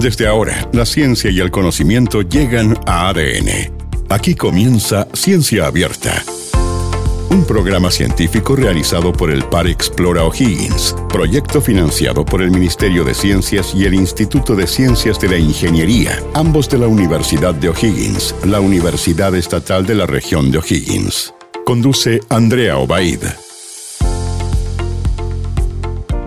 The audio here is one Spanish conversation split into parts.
Desde ahora, la ciencia y el conocimiento llegan a ADN. Aquí comienza Ciencia Abierta. Un programa científico realizado por el Par Explora O'Higgins, proyecto financiado por el Ministerio de Ciencias y el Instituto de Ciencias de la Ingeniería, ambos de la Universidad de O'Higgins, la Universidad Estatal de la región de O'Higgins. Conduce Andrea Obaid.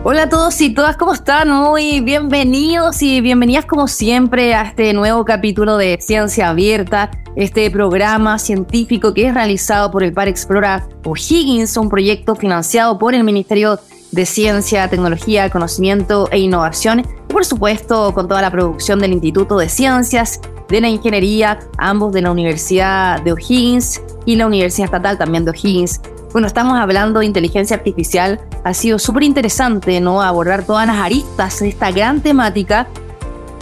Hola a todos y todas, ¿cómo están? Muy bienvenidos y bienvenidas como siempre a este nuevo capítulo de Ciencia Abierta, este programa científico que es realizado por el Par Explora O'Higgins, un proyecto financiado por el Ministerio de Ciencia, Tecnología, Conocimiento e Innovación y por supuesto con toda la producción del Instituto de Ciencias de la Ingeniería, ambos de la Universidad de O'Higgins y la Universidad Estatal también de O'Higgins bueno, estamos hablando de inteligencia artificial. Ha sido súper interesante, ¿no? Abordar todas las aristas de esta gran temática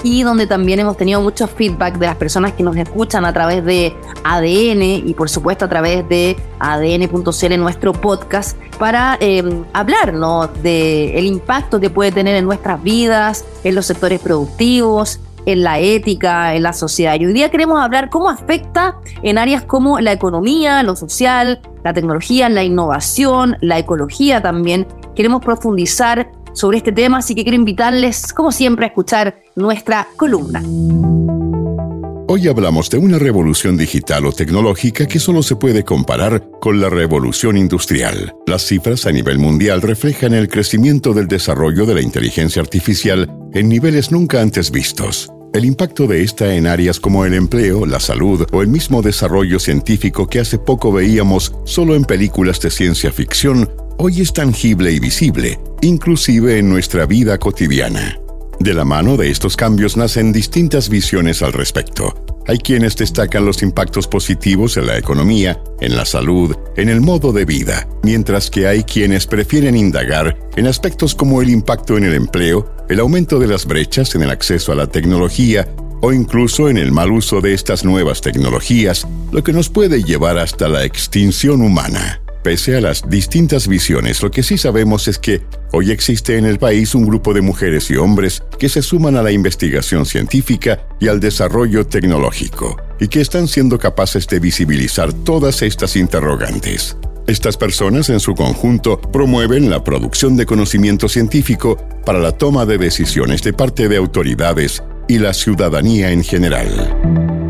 y donde también hemos tenido mucho feedback de las personas que nos escuchan a través de ADN y por supuesto a través de ADN.cl, nuestro podcast, para eh, hablar ¿no? de el impacto que puede tener en nuestras vidas, en los sectores productivos, en la ética, en la sociedad. Y hoy día queremos hablar cómo afecta en áreas como la economía, lo social, la tecnología, la innovación, la ecología también. Queremos profundizar sobre este tema, así que quiero invitarles, como siempre, a escuchar nuestra columna. Hoy hablamos de una revolución digital o tecnológica que solo se puede comparar con la revolución industrial. Las cifras a nivel mundial reflejan el crecimiento del desarrollo de la inteligencia artificial en niveles nunca antes vistos. El impacto de esta en áreas como el empleo, la salud o el mismo desarrollo científico que hace poco veíamos solo en películas de ciencia ficción, hoy es tangible y visible, inclusive en nuestra vida cotidiana. De la mano de estos cambios nacen distintas visiones al respecto. Hay quienes destacan los impactos positivos en la economía, en la salud, en el modo de vida, mientras que hay quienes prefieren indagar en aspectos como el impacto en el empleo, el aumento de las brechas en el acceso a la tecnología o incluso en el mal uso de estas nuevas tecnologías, lo que nos puede llevar hasta la extinción humana. Pese a las distintas visiones, lo que sí sabemos es que hoy existe en el país un grupo de mujeres y hombres que se suman a la investigación científica y al desarrollo tecnológico, y que están siendo capaces de visibilizar todas estas interrogantes. Estas personas en su conjunto promueven la producción de conocimiento científico para la toma de decisiones de parte de autoridades y la ciudadanía en general.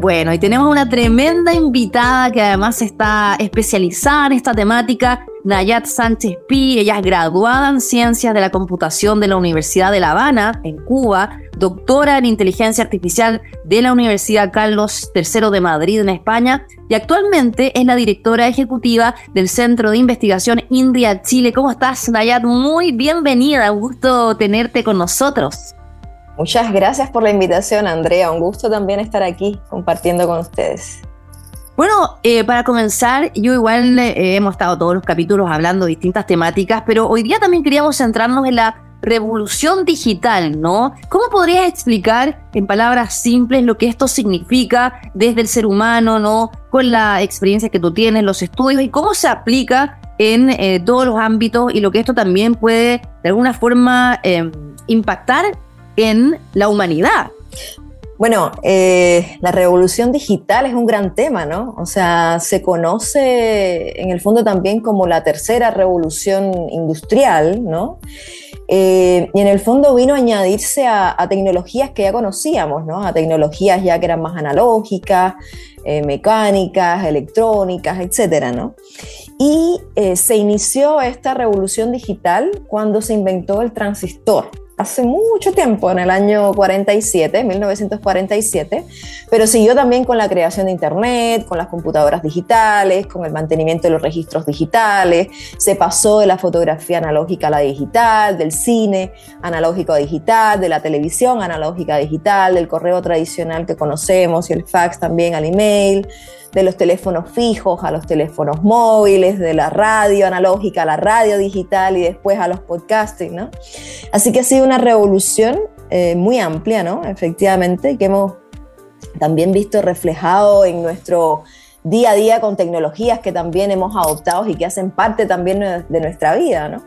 Bueno, y tenemos una tremenda invitada que además está especializada en esta temática, Nayat Sánchez Pi. Ella es graduada en Ciencias de la Computación de la Universidad de La Habana, en Cuba, doctora en Inteligencia Artificial de la Universidad Carlos III de Madrid, en España, y actualmente es la directora ejecutiva del Centro de Investigación India Chile. ¿Cómo estás, Nayat? Muy bienvenida, un gusto tenerte con nosotros. Muchas gracias por la invitación, Andrea. Un gusto también estar aquí compartiendo con ustedes. Bueno, eh, para comenzar, yo igual eh, hemos estado todos los capítulos hablando de distintas temáticas, pero hoy día también queríamos centrarnos en la revolución digital, ¿no? ¿Cómo podrías explicar en palabras simples lo que esto significa desde el ser humano, ¿no? Con la experiencia que tú tienes, los estudios y cómo se aplica en eh, todos los ámbitos y lo que esto también puede de alguna forma impactar en la humanidad. Bueno, eh, la revolución digital es un gran tema, ¿no? O sea, se conoce en el fondo también como la tercera revolución industrial, ¿no? Eh, y en el fondo vino a añadirse a, tecnologías que ya conocíamos, ¿no? A tecnologías ya que eran más analógicas, eh, mecánicas, electrónicas, etcétera, ¿no? Y se inició esta revolución digital cuando se inventó el transistor, hace mucho tiempo, en el año 47, 1947, pero siguió también con la creación de Internet, con las computadoras digitales, con el mantenimiento de los registros digitales, se pasó de la fotografía analógica a la digital, del cine analógico a digital, de la televisión analógica a digital, del correo tradicional que conocemos y el fax también al email de los teléfonos fijos a los teléfonos móviles, de la radio analógica a la radio digital y después a los podcasting, ¿no? Así que ha sido una revolución eh, muy amplia, ¿no? Efectivamente, que hemos también visto reflejado en nuestro día a día con tecnologías que también hemos adoptado y que hacen parte también de nuestra vida, ¿no?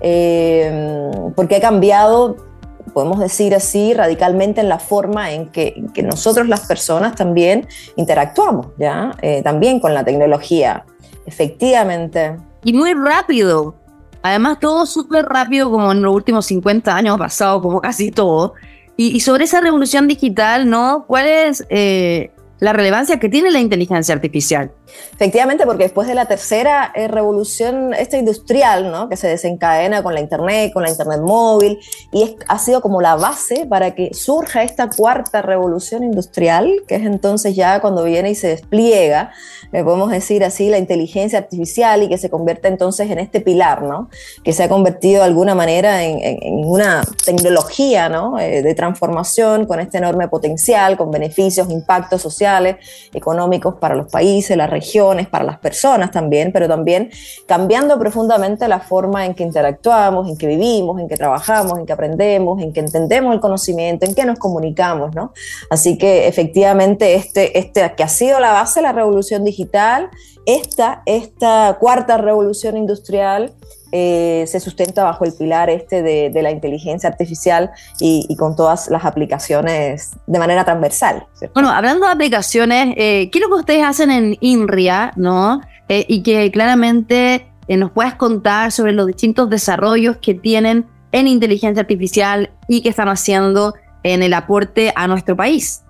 Eh, porque ha cambiado podemos decir así, radicalmente en la forma en que, nosotros las personas también interactuamos, ¿ya? Eh, también con la tecnología, efectivamente. Y muy rápido. Además, todo súper rápido, como en los últimos 50 años ha pasado, como casi todo. Y, sobre esa revolución digital, ¿no? ¿Cuál es eh, la relevancia que tiene la inteligencia artificial? Efectivamente, porque después de la tercera eh, revolución esta industrial, ¿no? que se desencadena con la Internet, con la Internet móvil, y ha sido como la base para que surja esta cuarta revolución industrial, que es entonces ya cuando viene y se despliega, le podemos decir así, la inteligencia artificial y que se convierte entonces en este pilar, ¿no? que se ha convertido de alguna manera en, una tecnología ¿no? Eh, de transformación con este enorme potencial, con beneficios, impactos sociales, económicos para los países, la regiones, para las personas también, pero también cambiando profundamente la forma en que interactuamos, en que vivimos, en que trabajamos, en que aprendemos, en que entendemos el conocimiento, en que nos comunicamos, ¿no? Así que efectivamente este, este que ha sido la base de la revolución digital, esta, esta cuarta revolución industrial eh, se sustenta bajo el pilar este de, la inteligencia artificial y, con todas las aplicaciones de manera transversal. Bueno, hablando de aplicaciones, eh, ¿qué es lo que ustedes hacen en INRIA, no? Eh, y que claramente nos puedas contar sobre los distintos desarrollos que tienen en inteligencia artificial y que están haciendo en el aporte a nuestro país.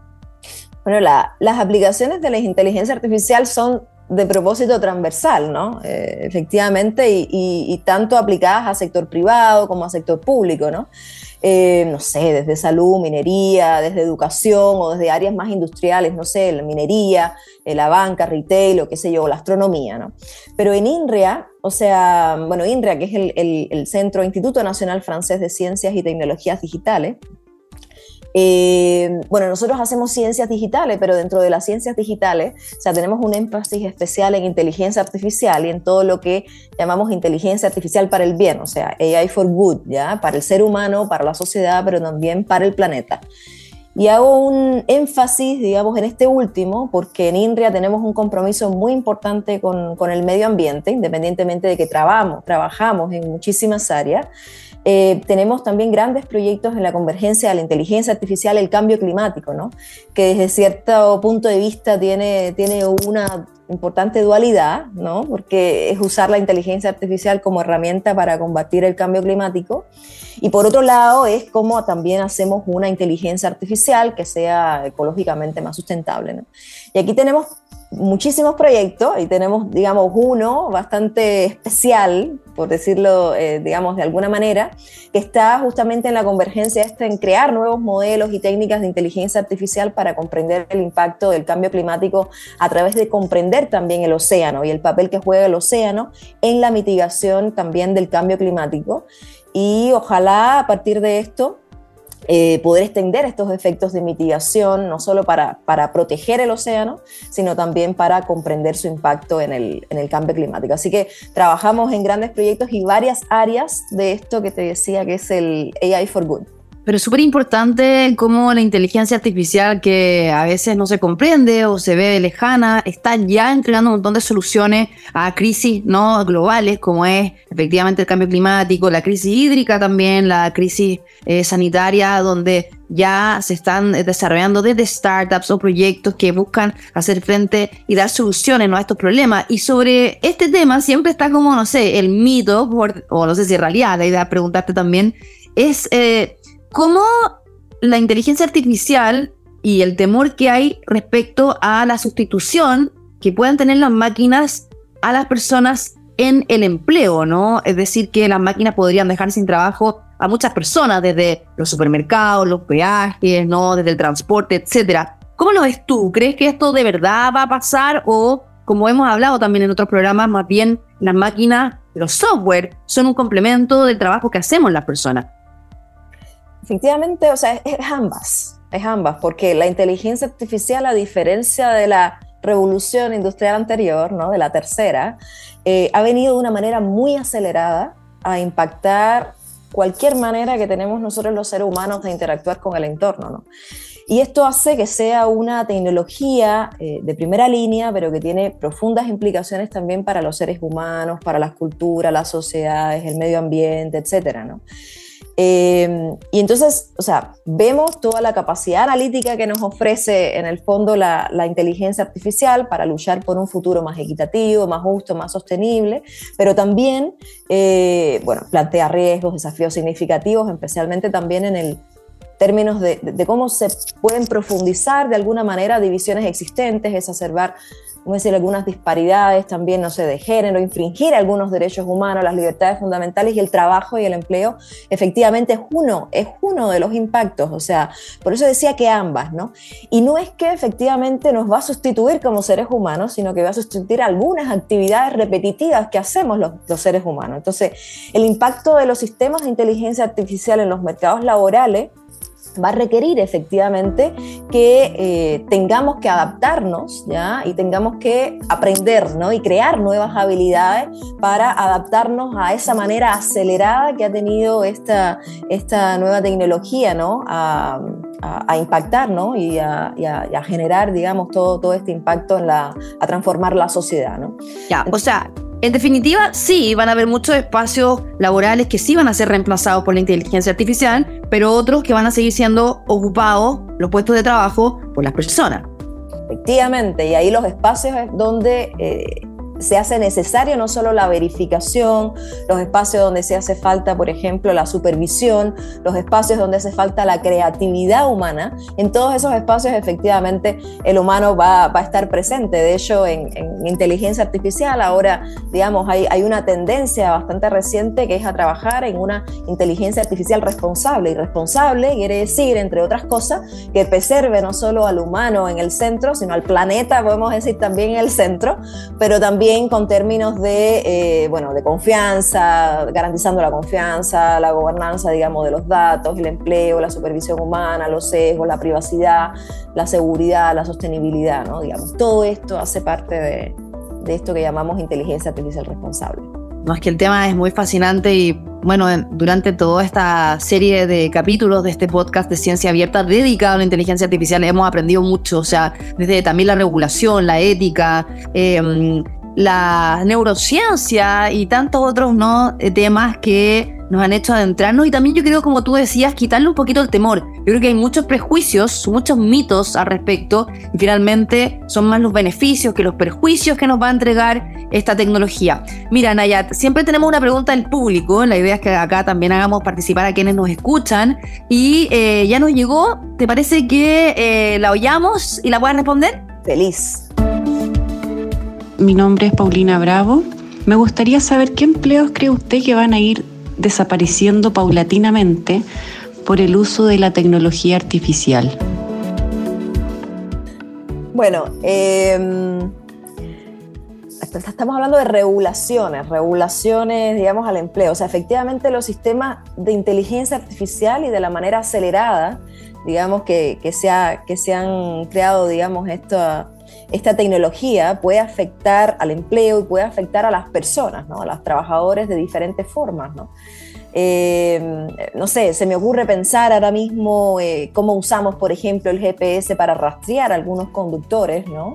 Bueno, las aplicaciones de la inteligencia artificial son de propósito transversal, ¿no? Eh, efectivamente, y, tanto aplicadas a sector privado como a sector público, ¿no? Eh, no sé, desde salud, minería, desde educación o desde áreas más industriales, no sé, la minería, eh, la banca, retail o qué sé yo, la astronomía, ¿no? Pero en INRIA, o sea, bueno, INRIA, que es el Centro Instituto Nacional Francés de Ciencias y Tecnologías Digitales, eh, bueno, nosotros hacemos ciencias digitales, pero dentro de las ciencias digitales, o sea, tenemos un énfasis especial en inteligencia artificial y en todo lo que llamamos inteligencia artificial para el bien, o sea, AI for good, ¿ya? Para el ser humano, para la sociedad, pero también para el planeta. Y hago un énfasis, digamos, en este último, porque en INRIA tenemos un compromiso muy importante con, con el medio ambiente, independientemente de que trabajamos, trabajamos en muchísimas áreas. Eh, tenemos también grandes proyectos en la convergencia de la inteligencia artificial, el cambio climático, ¿no? que desde cierto punto de vista tiene, tiene una importante dualidad, ¿no? porque es usar la inteligencia artificial como herramienta para combatir el cambio climático. Y por otro lado, es como también hacemos una inteligencia artificial que sea ecológicamente más sustentable. ¿no? Y aquí tenemos muchísimos proyectos y tenemos, digamos, uno bastante especial, por decirlo, eh, digamos, de alguna manera, que está justamente en la convergencia esta en crear nuevos modelos y técnicas de inteligencia artificial para comprender el impacto del cambio climático a través de comprender también el océano y el papel que juega el océano en la mitigación también del cambio climático. Y ojalá a partir de esto eh, poder extender estos efectos de mitigación, no solo para, para, proteger el océano, sino también para comprender su impacto en el, en el cambio climático. Así que trabajamos en grandes proyectos y varias áreas de esto que te decía que es el AI for Good. Pero es súper importante cómo la inteligencia artificial que a veces no se comprende o se ve lejana está ya entregando un montón de soluciones a crisis no globales como es efectivamente el cambio climático, la crisis hídrica también, la crisis eh, sanitaria donde ya se están desarrollando desde startups o proyectos que buscan hacer frente y dar soluciones a estos problemas. Y sobre este tema siempre está como, no sé, el mito, o no sé si en realidad, la idea de preguntarte también, es eh, cómo la inteligencia artificial y el temor que hay respecto a la sustitución que puedan tener las máquinas a las personas en el empleo, ¿no? Es decir, que las máquinas podrían dejar sin trabajo a muchas personas, desde los supermercados, los peajes, ¿no? Desde el transporte, etcétera. ¿Cómo lo ves tú? ¿Crees que esto de verdad va a pasar o, como hemos hablado también en otros programas, más bien las máquinas, los software, son un complemento del trabajo que hacemos las personas? Efectivamente, o sea, es, ambas, es ambas, porque la inteligencia artificial, a diferencia de la revolución industrial anterior, ¿no? de la tercera, eh, ha venido de una manera muy acelerada a impactar cualquier manera que tenemos nosotros los seres humanos de interactuar con el entorno. ¿no? Y esto hace que sea una tecnología eh, de primera línea, pero que tiene profundas implicaciones también para los seres humanos, para las culturas, las sociedades, el medio ambiente, etc. ¿no? Eh, y entonces, o sea, vemos toda la capacidad analítica que nos ofrece en el fondo la, inteligencia artificial para luchar por un futuro más equitativo, más justo, más sostenible, pero también, eh, bueno, plantea riesgos, desafíos significativos, especialmente también en el términos de, cómo se pueden profundizar de alguna manera divisiones existentes, exacerbar como decir, algunas disparidades también, no sé, de género, infringir algunos derechos humanos, las libertades fundamentales y el trabajo y el empleo, efectivamente es uno, es uno de los impactos, o sea, por eso decía que ambas, ¿no? Y no es que efectivamente nos va a sustituir como seres humanos, sino que va a sustituir algunas actividades repetitivas que hacemos los, los seres humanos. Entonces, el impacto de los sistemas de inteligencia artificial en los mercados laborales va a requerir efectivamente que eh, tengamos que adaptarnos ¿ya? y tengamos que aprender ¿no? y crear nuevas habilidades para adaptarnos a esa manera acelerada que ha tenido esta, esta nueva tecnología ¿no? a, impactar ¿no? y, a, generar digamos todo, todo este impacto en la, a transformar la sociedad. ¿no? Ya, o sea, en definitiva, sí, van a haber muchos espacios laborales que sí van a ser reemplazados por la inteligencia artificial, pero otros que van a seguir siendo ocupados, los puestos de trabajo, por las personas. Efectivamente, y ahí los espacios donde eh, se hace necesario no solo la verificación, los espacios donde se hace falta, por ejemplo, la supervisión, los espacios donde hace falta la creatividad humana, en todos esos espacios efectivamente el humano va, a estar presente. De hecho, en, inteligencia artificial ahora, digamos, hay, hay, una tendencia bastante reciente que es a trabajar en una inteligencia artificial responsable. Y responsable quiere decir, entre otras cosas, que preserve no solo al humano en el centro, sino al planeta, podemos decir también en el centro, pero también con términos de, eh, bueno, de confianza, garantizando la confianza, la gobernanza, digamos, de los datos, el empleo, la supervisión humana, los sesgos, la privacidad, la seguridad, la sostenibilidad, ¿no? Digamos, todo esto hace parte de, de esto que llamamos inteligencia artificial responsable. No, es que el tema es muy fascinante y bueno, durante toda esta serie de capítulos de este podcast de ciencia abierta dedicado a la inteligencia artificial hemos aprendido mucho, o sea, desde también la regulación, la ética, eh, la neurociencia y tantos otros ¿no? Eh, temas que nos han hecho adentrarnos y también yo creo, como tú decías, quitarle un poquito el temor. Yo creo que hay muchos prejuicios, muchos mitos al respecto y finalmente son más los beneficios que los perjuicios que nos va a entregar esta tecnología. Mira, Nayat, siempre tenemos una pregunta del público, la idea es que acá también hagamos participar a quienes nos escuchan y eh, ya nos llegó, ¿te parece que eh, la oyamos y la puedan responder? Feliz. Mi nombre es Paulina Bravo. Me gustaría saber qué empleos cree usted que van a ir desapareciendo paulatinamente por el uso de la tecnología artificial. Bueno, em, estamos hablando de regulaciones, regulaciones, digamos, al empleo. O sea, efectivamente los sistemas de inteligencia artificial y de la manera acelerada, digamos, que, que, se, que se han creado, digamos, esta esta tecnología puede afectar al empleo y puede afectar a las personas, ¿no? a los trabajadores de diferentes formas. ¿no? Eh, no sé, se me ocurre pensar ahora mismo eh, cómo usamos, por ejemplo, el GPS para rastrear algunos conductores, ¿no?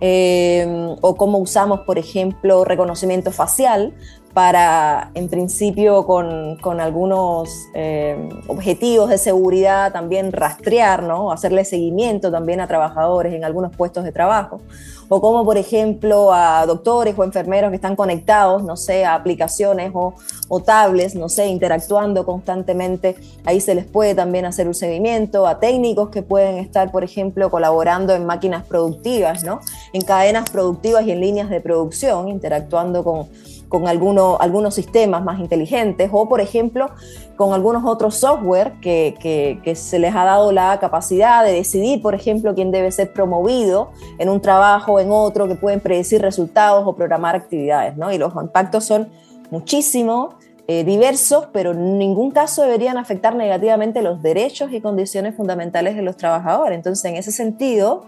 Eh, o cómo usamos, por ejemplo, reconocimiento facial para, en principio, con, algunos eh, objetivos de seguridad, también rastrear, ¿no? hacerle seguimiento también a trabajadores en algunos puestos de trabajo, o como, por ejemplo, a doctores o enfermeros que están conectados, no sé, a aplicaciones o, o tablets, no sé, interactuando constantemente, ahí se les puede también hacer un seguimiento, a técnicos que pueden estar, por ejemplo, colaborando en máquinas productivas, ¿no? en cadenas productivas y en líneas de producción, interactuando con con algunos sistemas más inteligentes o, por ejemplo, con algunos otros software que, se les ha dado la capacidad de decidir, por ejemplo, quién debe ser promovido en un trabajo en otro, que pueden predecir resultados o programar actividades, ¿no? Y los impactos son muchísimos, eh, diversos, pero en ningún caso deberían afectar negativamente los derechos y condiciones fundamentales de los trabajadores. Entonces, en ese sentido,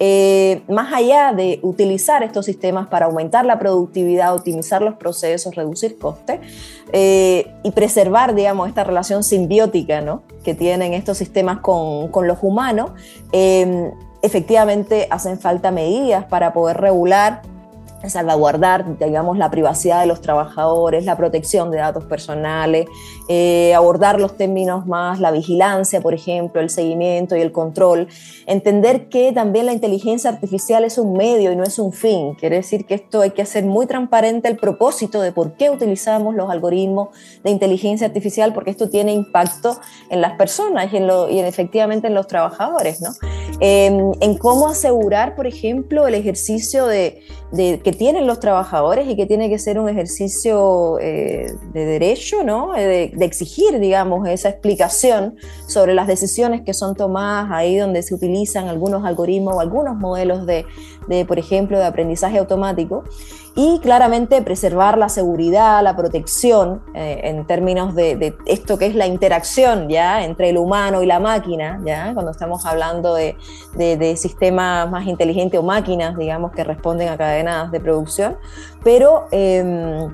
eh, más allá de utilizar estos sistemas para aumentar la productividad, optimizar los procesos, reducir costes eh, y preservar, digamos, esta relación simbiótica ¿no? que tienen estos sistemas con, con los humanos, efectivamente hacen falta medidas para poder regular salvaguardar, digamos, la privacidad de los trabajadores, la protección de datos personales, eh, abordar los términos más, la vigilancia, por ejemplo, el seguimiento y el control, entender que también la inteligencia artificial es un medio y no es un fin. Quiere decir que esto hay que hacer muy transparente el propósito de por qué utilizamos los algoritmos de inteligencia artificial, porque esto tiene impacto en las personas y, en efectivamente en los trabajadores, ¿no? Em, en cómo asegurar, por ejemplo, el ejercicio de, que tienen los trabajadores y que tiene que ser un ejercicio eh, de derecho, ¿no? Eh, de, exigir, digamos, esa explicación sobre las decisiones que son tomadas ahí donde se utilizan algunos algoritmos o algunos modelos de, de por ejemplo, de aprendizaje automático y claramente preservar la seguridad, la protección eh, en términos de, esto que es la interacción ya entre el humano y la máquina, ya cuando estamos hablando de, sistemas más inteligentes o máquinas, digamos, que responden a cadenas de producción, pero em,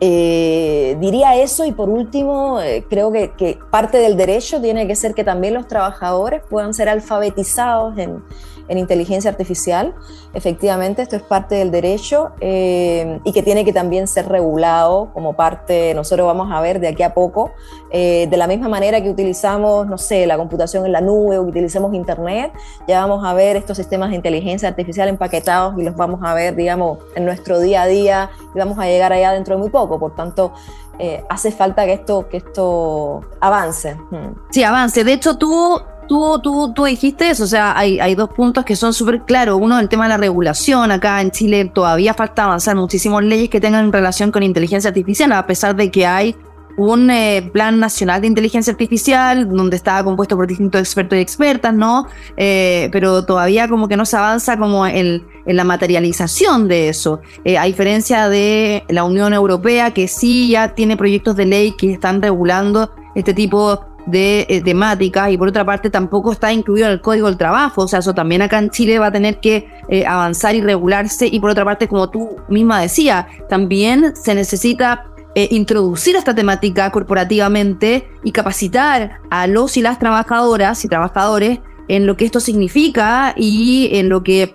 eh, diría eso y por último, eh, creo que, que parte del derecho tiene que ser que también los trabajadores puedan ser alfabetizados en en inteligencia artificial. Efectivamente, esto es parte del derecho eh, y que tiene que también ser regulado como parte, nosotros vamos a ver de aquí a poco, eh, de la misma manera que utilizamos, no sé, la computación en la nube o que Internet, ya vamos a ver estos sistemas de inteligencia artificial empaquetados y los vamos a ver, digamos, en nuestro día a día y vamos a llegar allá dentro de muy poco. Por tanto, eh, hace falta que esto, que esto avance. Hmm. Sí, avance. De hecho, tú tú, tú, tú dijiste eso, o sea, hay, hay dos puntos que son súper claros. Uno, el tema de la regulación. Acá en Chile todavía falta avanzar muchísimas leyes que tengan relación con inteligencia artificial, a pesar de que hay un eh, plan nacional de inteligencia artificial donde está compuesto por distintos expertos y expertas, ¿no? Eh, pero todavía como que no se avanza como en, en la materialización de eso, eh, a diferencia de la Unión Europea que sí ya tiene proyectos de ley que están regulando este tipo de eh, temáticas y por otra parte tampoco está incluido en el código del trabajo, o sea, eso también acá en Chile va a tener que eh, avanzar y regularse y por otra parte, como tú misma decías, también se necesita eh, introducir esta temática corporativamente y capacitar a los y las trabajadoras y trabajadores en lo que esto significa y en lo que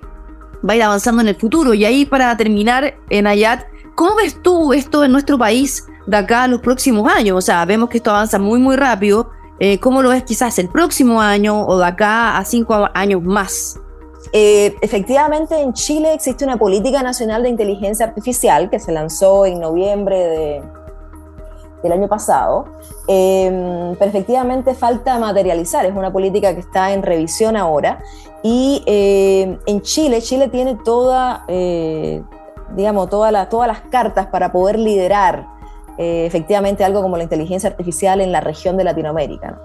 va a ir avanzando en el futuro. Y ahí para terminar, en Ayat, ¿cómo ves tú esto en nuestro país de acá a los próximos años? O sea, vemos que esto avanza muy, muy rápido eh, ¿Cómo lo ves quizás el próximo año o de acá a cinco años más? Eh, efectivamente, en Chile existe una política nacional de inteligencia artificial que se lanzó en noviembre del año pasado, em, pero efectivamente falta materializar, es una política que está en revisión ahora y em, en Chile, Chile tiene toda, eh, digamos, todas las cartas para poder liderar eh, efectivamente algo como la inteligencia artificial en la región de Latinoamérica.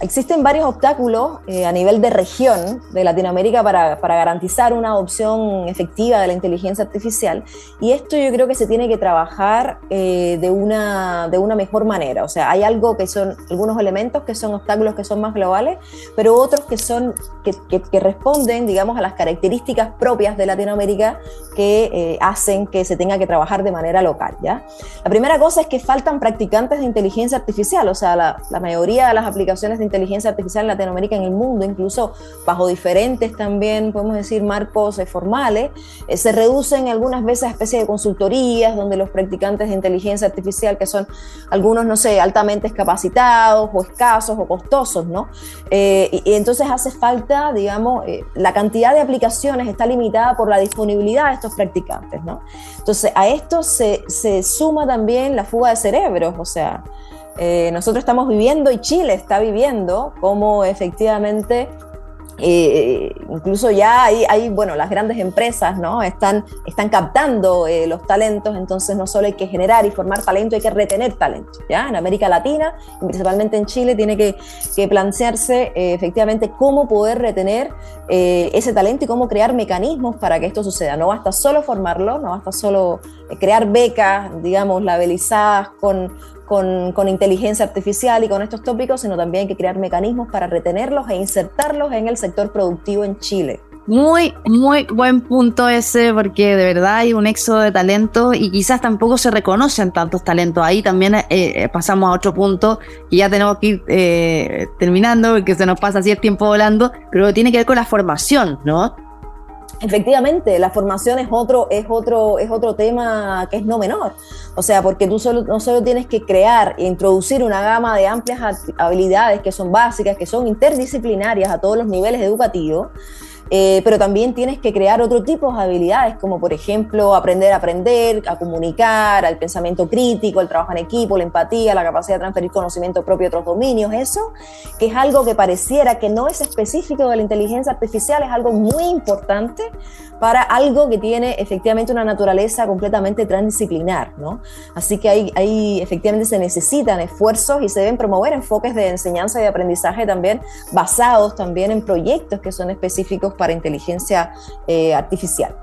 Existen varios obstáculos eh, a nivel de región de Latinoamérica para, para, garantizar una adopción efectiva de la inteligencia artificial y esto yo creo que se tiene que trabajar eh, de, una, de una mejor manera. O sea, hay algo que son algunos elementos que son obstáculos que son más globales, pero otros que son que, que, responden, digamos, a las características propias de Latinoamérica que eh, hacen que se tenga que trabajar de manera local. ¿ya? La primera cosa es que faltan practicantes de inteligencia artificial, o sea, la, la mayoría de las aplicaciones de inteligencia artificial en Latinoamérica, en el mundo, incluso bajo diferentes también, podemos decir, marcos eh, formales, eh, se reducen algunas veces a especies de consultorías donde los practicantes de inteligencia artificial, que son algunos, no sé, altamente capacitados o escasos o costosos, ¿no? Eh, y, entonces hace falta, digamos, la cantidad de aplicaciones está limitada por la disponibilidad de estos practicantes, ¿no? Entonces a esto se, se suma también la fuga de cerebros, o sea, eh, nosotros estamos viviendo y Chile está viviendo como efectivamente eh, incluso ya hay, bueno, las grandes empresas ¿no? están, están captando eh, los talentos, entonces no solo hay que generar y formar talento, hay que retener talento. ¿ya? En América Latina, principalmente en Chile, tiene que, que plantearse efectivamente cómo poder retener ese talento y cómo crear mecanismos para que esto suceda. No basta solo formarlo, no basta solo crear becas, digamos, labelizadas con, con, inteligencia artificial y con estos tópicos, sino también hay que crear mecanismos para retenerlos e insertarlos en el sector productivo en Chile. Muy, muy buen punto ese, porque de verdad hay un éxodo de talento y quizás tampoco se reconocen tantos talentos. Ahí también eh, eh, pasamos a otro punto y ya tenemos que ir eh, terminando, porque se nos pasa así el tiempo volando, pero tiene que ver con la formación, ¿no? Efectivamente, la formación es otro, es, otro, es otro tema que es no menor. O sea, porque tú solo, no solo tienes que crear e introducir una gama de amplias habilidades que son básicas, que son interdisciplinarias a todos los niveles educativos, eh, pero también tienes que crear otro tipo de habilidades, como por ejemplo aprender a aprender, a comunicar, al pensamiento crítico, el trabajo en equipo, la empatía, la capacidad de transferir conocimiento propio a otros dominios, eso, que es algo que pareciera que no es específico de la inteligencia artificial, es algo muy importante para algo que tiene efectivamente una naturaleza completamente transdisciplinar, ¿no? Así que ahí, ahí efectivamente se necesitan esfuerzos y se deben promover enfoques de enseñanza y de aprendizaje también basados también en proyectos que son específicos para inteligencia eh, artificial.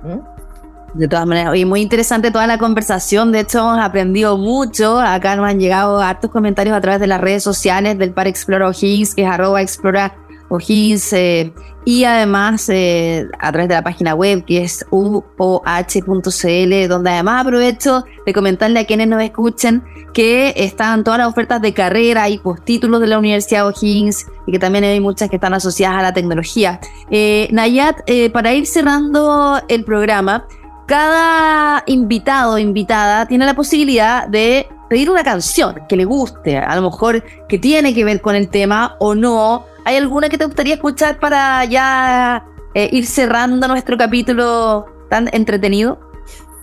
De todas maneras, y muy interesante toda la conversación. De hecho, hemos aprendido mucho. Acá nos han llegado hartos comentarios a través de las redes sociales del Par Explora O'Higgins, que es arroba explora O'Higgins, eh, y además eh, a través de la página web que es uoh.cl, donde además aprovecho de comentarle a quienes nos escuchen que están todas las ofertas de carrera y postítulos de la Universidad O'Higgins y que también hay muchas que están asociadas a la tecnología. Eh, Nayat, eh, para ir cerrando el programa, cada invitado o invitada tiene la posibilidad de pedir una canción que le guste, a lo mejor que tiene que ver con el tema o no. ¿Hay alguna que te gustaría escuchar para ya eh, ir cerrando nuestro capítulo tan entretenido?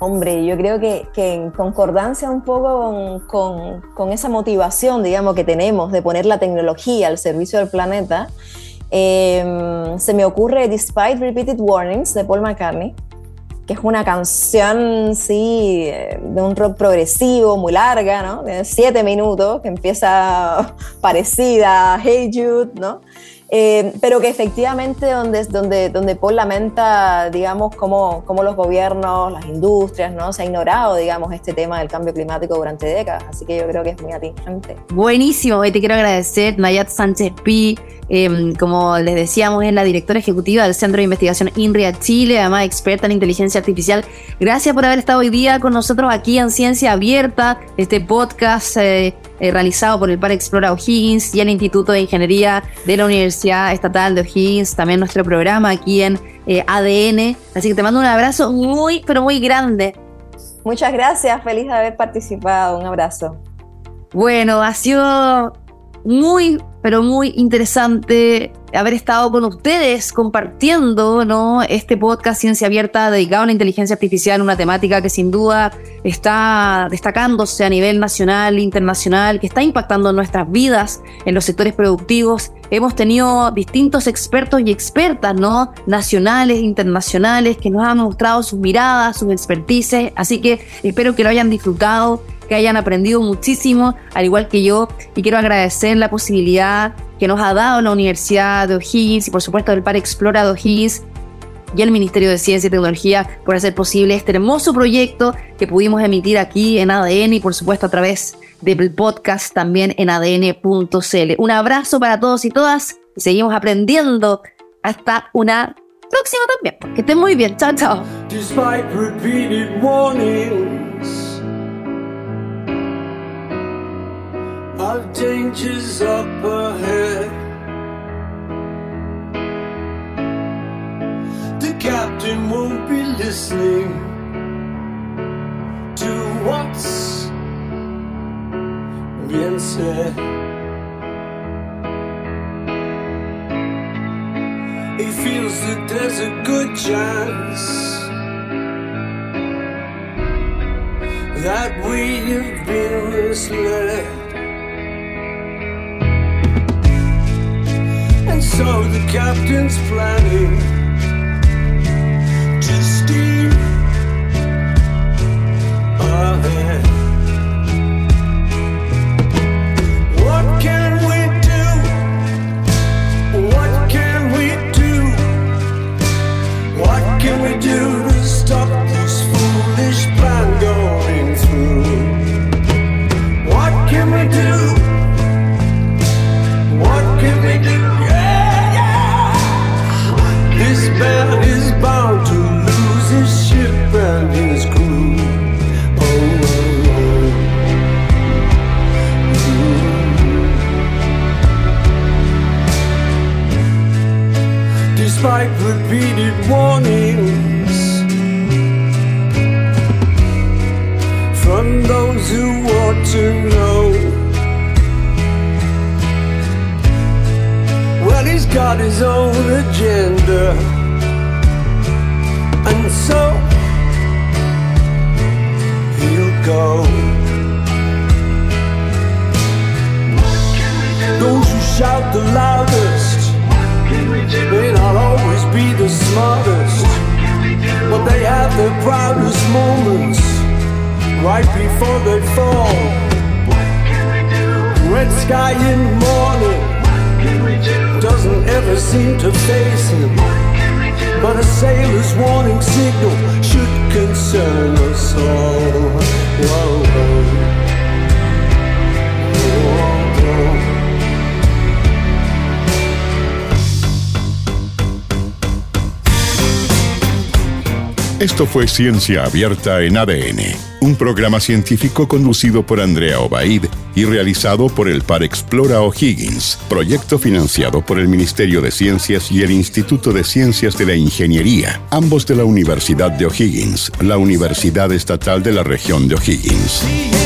Hombre, yo creo que, en concordancia un poco con, esa motivación, digamos, que tenemos de poner la tecnología al servicio del planeta, em, se me ocurre Despite Repeated Warnings de Paul McCartney, es una canción, sí, de un rock progresivo, muy larga, ¿no? De siete minutos, que empieza parecida a Hey Jude, ¿no? Eh, pero que efectivamente donde, donde, donde Paul lamenta, digamos, cómo, cómo, los gobiernos, las industrias, ¿no? Se ha ignorado, digamos, este tema del cambio climático durante décadas. Así que yo creo que es muy atingente. Buenísimo, y te quiero agradecer, Nayat Sánchez Pi, em, como les decíamos, es la directora ejecutiva del Centro de Investigación INRIA Chile, además experta en inteligencia artificial. Gracias por haber estado hoy día con nosotros aquí en Ciencia Abierta, este podcast eh, eh, realizado por el Par Explora O'Higgins y el Instituto de Ingeniería de la Universidad Estatal de O'Higgins, también nuestro programa aquí en eh, ADN. Así que te mando un abrazo muy, pero muy grande. Muchas gracias, feliz de haber participado. Un abrazo. Bueno, ha sido muy, pero muy interesante haber estado con ustedes compartiendo ¿no? este podcast Ciencia Abierta dedicado a la inteligencia artificial, una temática que sin duda está destacándose a nivel nacional, internacional, que está impactando nuestras vidas en los sectores productivos. Hemos tenido distintos expertos y expertas, ¿no? Nacionales, internacionales, que nos han mostrado sus miradas, sus expertices. Así que espero que lo hayan disfrutado que hayan aprendido muchísimo, al igual que yo, y quiero agradecer la posibilidad que nos ha dado la Universidad de O'Higgins y por supuesto el Par Explora de O'Higgins y el Ministerio de Ciencia y Tecnología por hacer posible este hermoso proyecto que pudimos emitir aquí en ADN y por supuesto a través del podcast también en adn.cl. Un abrazo para todos y todas y seguimos aprendiendo hasta una próxima también. Que estén muy bien. Chao, chao. Of dangers up ahead. The captain won't be listening to what's being said. He feels that there's a good chance that we have been misled. So the captain's planning to steer ahead. Repeated warnings from those who want to know. Well, he's got his own agenda, and so he'll go. Those who shout the loudest may not always be the smartest, but they have their proudest moments right before they fall. Red sky in the morning doesn't ever seem to face him, but a sailor's warning signal should concern us all. Whoa, whoa. Esto fue Ciencia Abierta en ADN, un programa científico conducido por Andrea Obaid y realizado por el Par Explora O'Higgins, proyecto financiado por el Ministerio de Ciencias y el Instituto de Ciencias de la Ingeniería, ambos de la Universidad de O'Higgins, la Universidad Estatal de la región de O'Higgins.